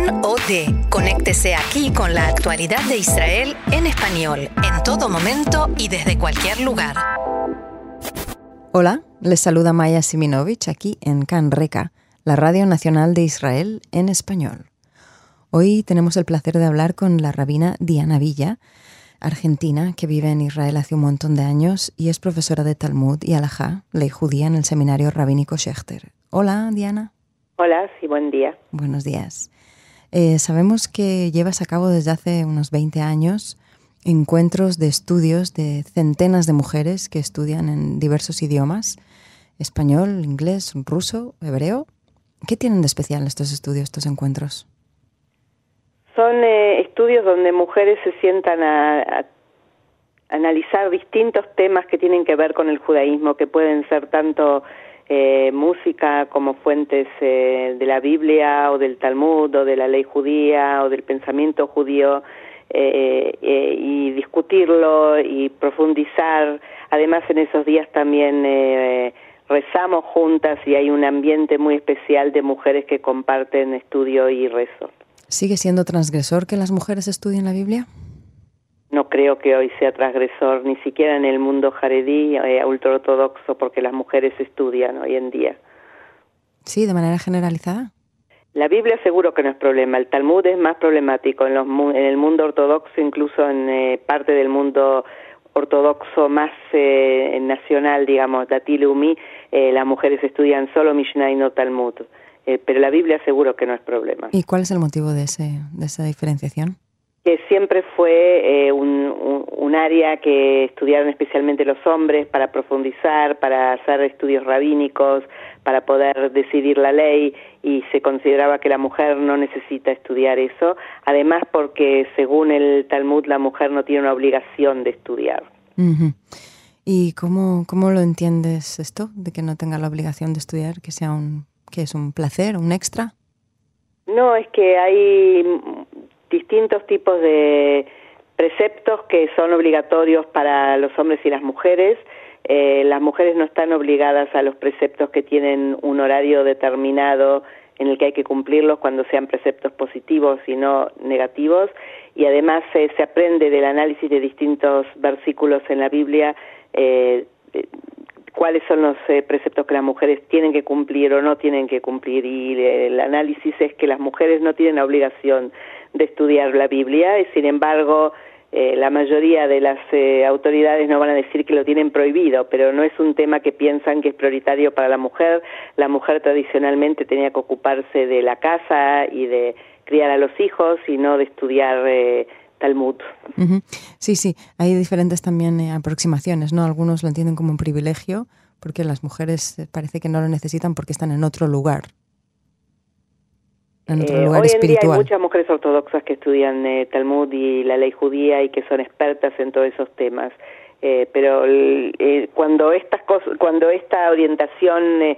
Can OD. Conéctese aquí con la actualidad de Israel en español, en todo momento y desde cualquier lugar. Hola, les saluda Maya Siminovich aquí en Can Reca, la Radio Nacional de Israel en español. Hoy tenemos el placer de hablar con la rabina Diana Villa, argentina que vive en Israel hace un montón de años y es profesora de Talmud y Alajá, ley judía en el seminario rabínico Schechter. Hola, Diana. Hola, sí, buen día. Buenos días. Eh, sabemos que llevas a cabo desde hace unos 20 años encuentros de estudios de centenas de mujeres que estudian en diversos idiomas, español, inglés, ruso, hebreo. ¿Qué tienen de especial estos estudios, estos encuentros? Son eh, estudios donde mujeres se sientan a, analizar distintos temas que tienen que ver con el judaísmo, que pueden ser tanto eh, música como fuentes eh, de la Biblia o del Talmud o de la ley judía o del pensamiento judío eh, y discutirlo y profundizar. Además en esos días también rezamos juntas y hay un ambiente muy especial de mujeres que comparten estudio y rezo. ¿Sigue siendo transgresor que las mujeres estudien la Biblia? No creo que hoy sea transgresor, ni siquiera en el mundo jaredí, eh, ultraortodoxo, porque las mujeres estudian hoy en día. Sí, de manera generalizada. La Biblia seguro que no es problema, el Talmud es más problemático en, los, en el mundo ortodoxo, incluso en eh, parte del mundo ortodoxo más eh, nacional, digamos, Datilumi, eh, las mujeres estudian solo Mishnah y no Talmud. Pero la Biblia seguro que no es problema. ¿Y cuál es el motivo de, ese, de esa diferenciación? Que siempre fue eh, un, área que estudiaron especialmente los hombres para profundizar, para hacer estudios rabínicos, para poder decidir la ley y se consideraba que la mujer no necesita estudiar eso, además porque según el Talmud la mujer no tiene una obligación de estudiar. ¿Y cómo, cómo lo entiendes esto, de que no tenga la obligación de estudiar, que sea un, que es un placer, un extra? No, es que hay distintos tipos de preceptos que son obligatorios para los hombres y las mujeres. Eh, las mujeres no están obligadas a los preceptos que tienen un horario determinado en el que hay que cumplirlos cuando sean preceptos positivos y no negativos. Y además eh, se aprende del análisis de distintos versículos en la Biblia eh, cuáles son los preceptos que las mujeres tienen que cumplir o no tienen que cumplir. Y el análisis es que las mujeres no tienen la obligación de estudiar la Biblia y sin embargo eh, la mayoría de las eh, autoridades no van a decir que lo tienen prohibido, pero no es un tema que piensan que es prioritario para la mujer. La mujer tradicionalmente tenía que ocuparse de la casa y de criar a los hijos y no de estudiar eh, Talmud. Sí, sí, hay diferentes también aproximaciones, ¿no? Algunos lo entienden como un privilegio porque las mujeres parece que no lo necesitan porque están en otro lugar. Eh, hoy en día hay muchas mujeres ortodoxas que estudian eh, Talmud y la ley judía y que son expertas en todos esos temas. Eh, pero cuando estas cosas, cuando esta orientación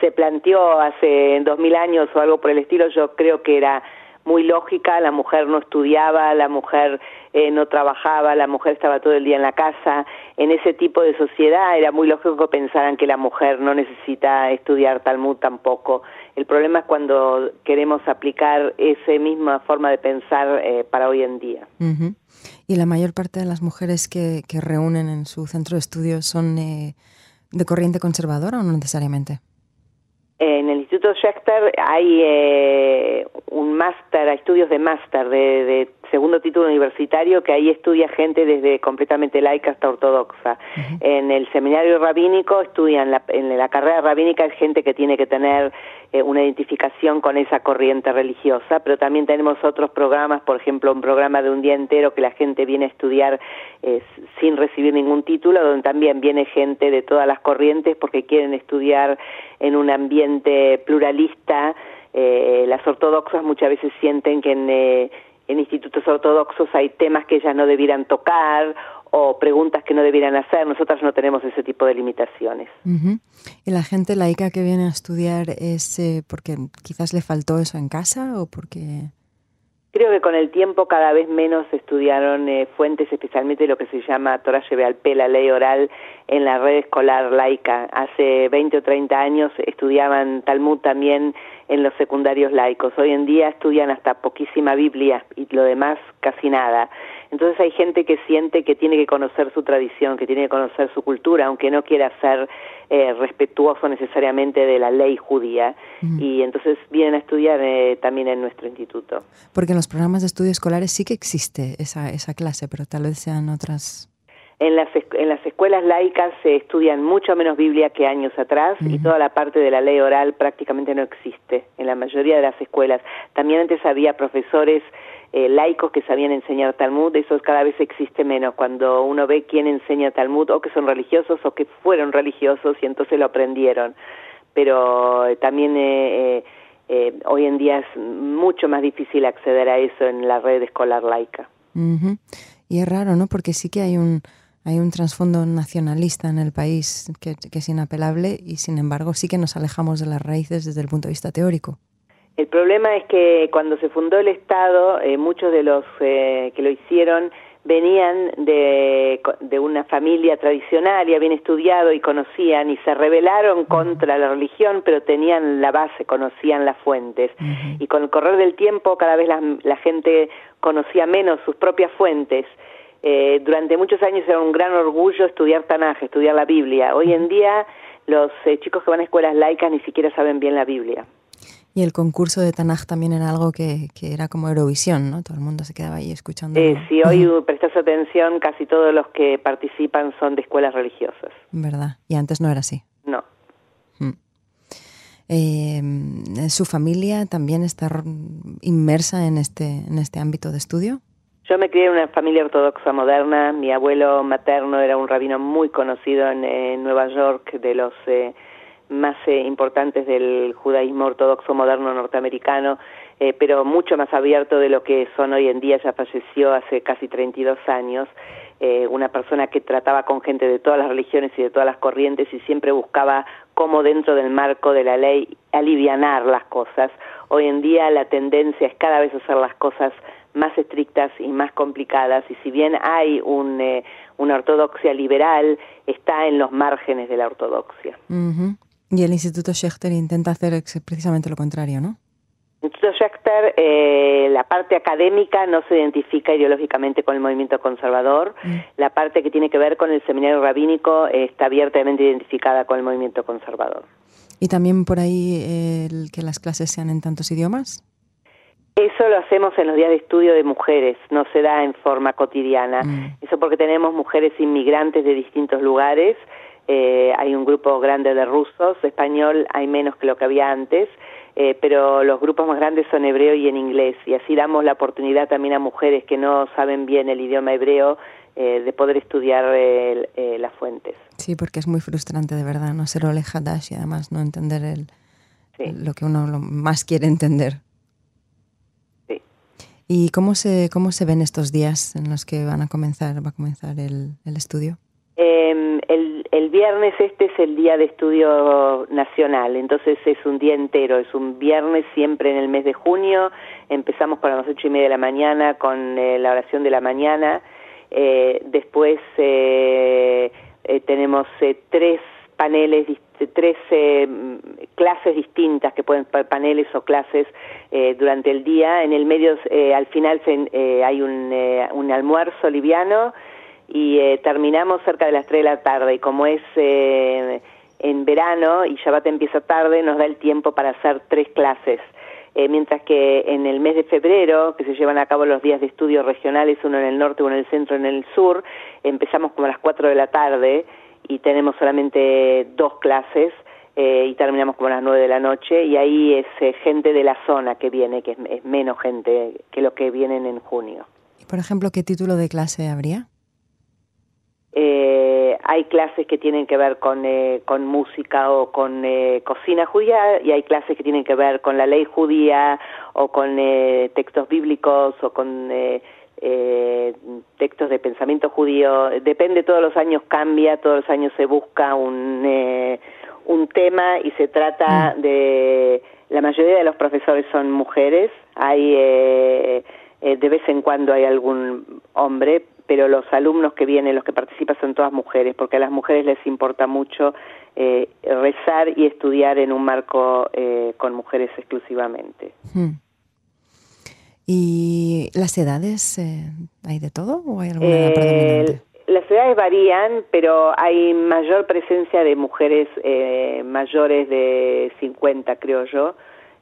se planteó hace dos mil años o algo por el estilo, yo creo que era muy lógica, la mujer no estudiaba, la mujer eh, no trabajaba, la mujer estaba todo el día en la casa. En ese tipo de sociedad era muy lógico que pensaran que la mujer no necesita estudiar Talmud tampoco. El problema es cuando queremos aplicar esa misma forma de pensar eh, para hoy en día. ¿Y la mayor parte de las mujeres que, que reúnen en su centro de estudios son eh, de corriente conservadora o no necesariamente? En el Instituto Schechter hay eh, estudios de máster, de, segundo título universitario, que ahí estudia gente desde completamente laica hasta ortodoxa. En el seminario rabínico estudian, la, en la carrera rabínica es gente que tiene que tener eh, una identificación con esa corriente religiosa, pero también tenemos otros programas, por ejemplo, un programa de un día entero que la gente viene a estudiar eh, sin recibir ningún título, donde también viene gente de todas las corrientes porque quieren estudiar en un ambiente pluralista. Eh, las ortodoxas muchas veces sienten que en, en institutos ortodoxos hay temas que ellas no debieran tocar o preguntas que no debieran hacer. Nosotras no tenemos ese tipo de limitaciones. ¿Y la gente laica que viene a estudiar es eh, porque quizás le faltó eso en casa o porque...? Creo que con el tiempo cada vez menos estudiaron eh, fuentes, especialmente lo que se llama Torah lleve al la ley oral, en la red escolar laica. Hace 20 o 30 años estudiaban Talmud también en los secundarios laicos. Hoy en día estudian hasta poquísima Biblia y lo demás casi nada. Entonces hay gente que siente que tiene que conocer su tradición, que tiene que conocer su cultura, aunque no quiera ser eh, respetuoso necesariamente de la ley judía. Y entonces vienen a estudiar eh, también en nuestro instituto. Porque en los programas de estudios escolares sí que existe esa, esa clase, pero tal vez sean otras en las, en las escuelas laicas se estudian mucho menos Biblia que años atrás y toda la parte de la ley oral prácticamente no existe en la mayoría de las escuelas. También antes había profesores eh, laicos que sabían enseñar Talmud, eso cada vez existe menos cuando uno ve quién enseña Talmud o que son religiosos o que fueron religiosos y entonces lo aprendieron. Pero eh, también eh, hoy en día es mucho más difícil acceder a eso en la red escolar laica. Y es raro, ¿no? Porque sí que hay un, hay un trasfondo nacionalista en el país que, es inapelable y sin embargo sí que nos alejamos de las raíces desde el punto de vista teórico. El problema es que cuando se fundó el Estado, eh, muchos de los eh, que lo hicieron venían de, de, una familia tradicional y habían estudiado y conocían y se rebelaron contra la religión, pero tenían la base, conocían las fuentes. Y con el correr del tiempo cada vez la, la gente conocía menos sus propias fuentes eh, durante muchos años era un gran orgullo estudiar Tanaj, estudiar la Biblia. Hoy en día los eh, chicos que van a escuelas laicas ni siquiera saben bien la Biblia. Y el concurso de Tanaj también era algo que, era como Eurovisión, ¿no? Todo el mundo se quedaba ahí escuchando. Eh, si hoy prestas atención, casi todos los que participan son de escuelas religiosas. ¿Verdad? Y antes no era así. No. Mm. ¿Su familia también está inmersa en este, en este ámbito de estudio? Yo me crié en una familia ortodoxa moderna. Mi abuelo materno era un rabino muy conocido en, Nueva York, de los eh, más eh, importantes del judaísmo ortodoxo moderno norteamericano, eh, pero mucho más abierto de lo que son hoy en día. Ya falleció hace casi 32 años. una persona que trataba con gente de todas las religiones y de todas las corrientes y siempre buscaba cómo dentro del marco de la ley alivianar las cosas. Hoy en día la tendencia es cada vez hacer las cosas más estrictas y más complicadas y si bien hay un, eh, una ortodoxia liberal, está en los márgenes de la ortodoxia. Y el Instituto Schechter intenta hacer precisamente lo contrario, ¿no? El Instituto Schechter, eh, la parte académica no se identifica ideológicamente con el movimiento conservador, mm. la parte que tiene que ver con el seminario rabínico está abiertamente identificada con el movimiento conservador. ¿Y también por ahí eh, el que las clases sean en tantos idiomas? Eso lo hacemos en los días de estudio de mujeres, no se da en forma cotidiana. Mm. Eso porque tenemos mujeres inmigrantes de distintos lugares. Eh, hay un grupo grande de rusos, español hay menos que lo que había antes, eh, pero los grupos más grandes son hebreo y en inglés. Y así damos la oportunidad también a mujeres que no saben bien el idioma hebreo eh, de poder estudiar las fuentes. Sí, porque es muy frustrante de verdad no ser olejadash y además no entender el, lo que uno más quiere entender. ¿Y cómo se, cómo se ven estos días en los que van a comenzar, va a comenzar el, el estudio? Em, el, viernes este es el día de estudio nacional, entonces es un día entero, es un viernes siempre en el mes de junio, empezamos con las ocho y media de la mañana con eh, la oración de la mañana, eh, después eh, tenemos tres paneles, tres clases distintas que pueden ser paneles o clases eh, durante el día. En el medio, eh, al final, eh, hay un, un, almuerzo liviano y terminamos cerca de las 3 de la tarde. Y como es en verano y Shabbat empieza tarde, nos da el tiempo para hacer tres clases. mientras que en el mes de febrero, que se llevan a cabo los días de estudio regionales, uno en el norte, uno en el centro, en el sur, empezamos como a las 4 de la tarde y tenemos solamente dos clases eh, y terminamos como a las nueve de la noche y ahí es eh, gente de la zona que viene, que es, menos gente que los que vienen en junio. ¿Y por ejemplo qué título de clase habría? Eh, hay clases que tienen que ver con, con música o con cocina judía y hay clases que tienen que ver con la ley judía o con textos bíblicos o con textos de pensamiento judío. Depende, todos los años cambia, todos los años se busca un un tema y se trata mm. de la mayoría de los profesores son mujeres hay eh, eh, de vez en cuando hay algún hombre pero los alumnos que vienen, los que participan son todas mujeres, porque a las mujeres les importa mucho eh, rezar y estudiar en un marco eh, con mujeres exclusivamente. Hmm. ¿Y las edades, eh, hay de todo o hay alguna edad predominante? Las edades varían, pero hay mayor presencia de mujeres mayores de 50, creo yo,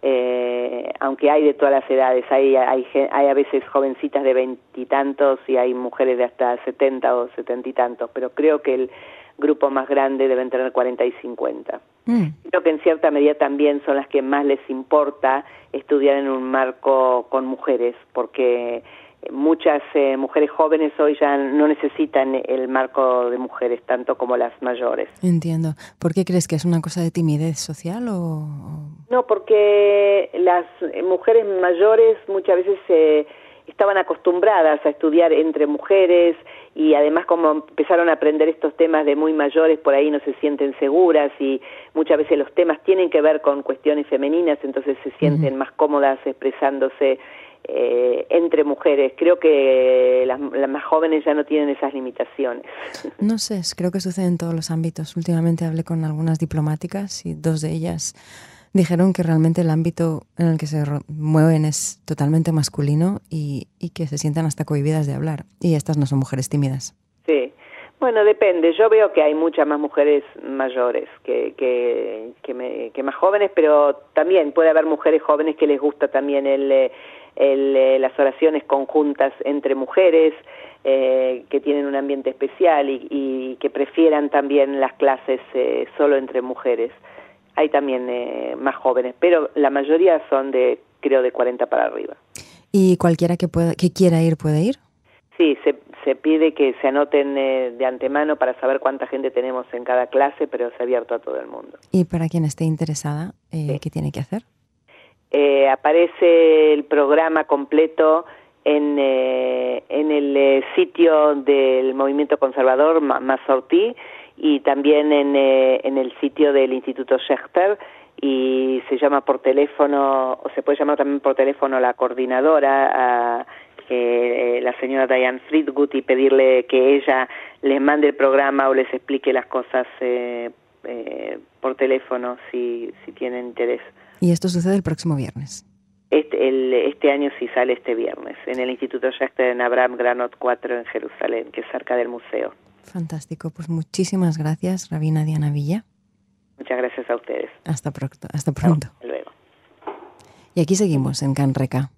eh, aunque hay de todas las edades, hay, hay, hay a veces jovencitas de veintitantos y, hay mujeres de hasta setenta o setenta y tantos, pero creo que el grupo más grande deben tener cuarenta y cincuenta. Mm. Creo que en cierta medida también son las que más les importa estudiar en un marco con mujeres, porque muchas eh, mujeres jóvenes hoy ya no necesitan el marco de mujeres tanto como las mayores. Entiendo. ¿Por qué crees que es una cosa de timidez social o...? No, porque las mujeres mayores muchas veces eh, estaban acostumbradas a estudiar entre mujeres y además como empezaron a aprender estos temas de muy mayores, por ahí no se sienten seguras y muchas veces los temas tienen que ver con cuestiones femeninas, entonces se sienten más cómodas expresándose eh, entre mujeres. Creo que las, más jóvenes ya no tienen esas limitaciones. No sé, creo que sucede en todos los ámbitos. Últimamente hablé con algunas diplomáticas y dos de ellas dijeron que realmente el ámbito en el que se mueven es totalmente masculino y, que se sientan hasta cohibidas de hablar. Y estas no son mujeres tímidas. Sí. Bueno, depende. Yo veo que hay muchas más mujeres mayores que, que, que más jóvenes, pero también puede haber mujeres jóvenes que les gusta también el, eh, eh, las oraciones conjuntas entre mujeres, eh, que tienen un ambiente especial y, que prefieran también las clases eh, solo entre mujeres. Hay también más jóvenes, pero la mayoría son de, creo, de 40 para arriba. ¿Y cualquiera que, pueda, que quiera ir puede ir? Sí, se, se pide que se anoten de antemano para saber cuánta gente tenemos en cada clase, pero es abierto a todo el mundo. ¿Y para quien esté interesada, qué tiene que hacer? Eh, aparece el programa completo en, eh, en el eh, sitio del Movimiento Conservador Mazortí y también en, eh, en el sitio del Instituto Schechter y se llama por teléfono o se puede llamar también por teléfono la coordinadora a, la señora Diane Friedgut y pedirle que ella les mande el programa o les explique las cosas por teléfono si, si tienen interés. Y esto sucede el próximo viernes. Este, este año sí sale este viernes, en el Instituto Shachter en Abraham Granot 4 en Jerusalén, que es cerca del museo. Fantástico, pues muchísimas gracias, Rabina Diana Villa. Muchas gracias a ustedes. Hasta pronto. Hasta pronto. luego. Y aquí seguimos en Canreca.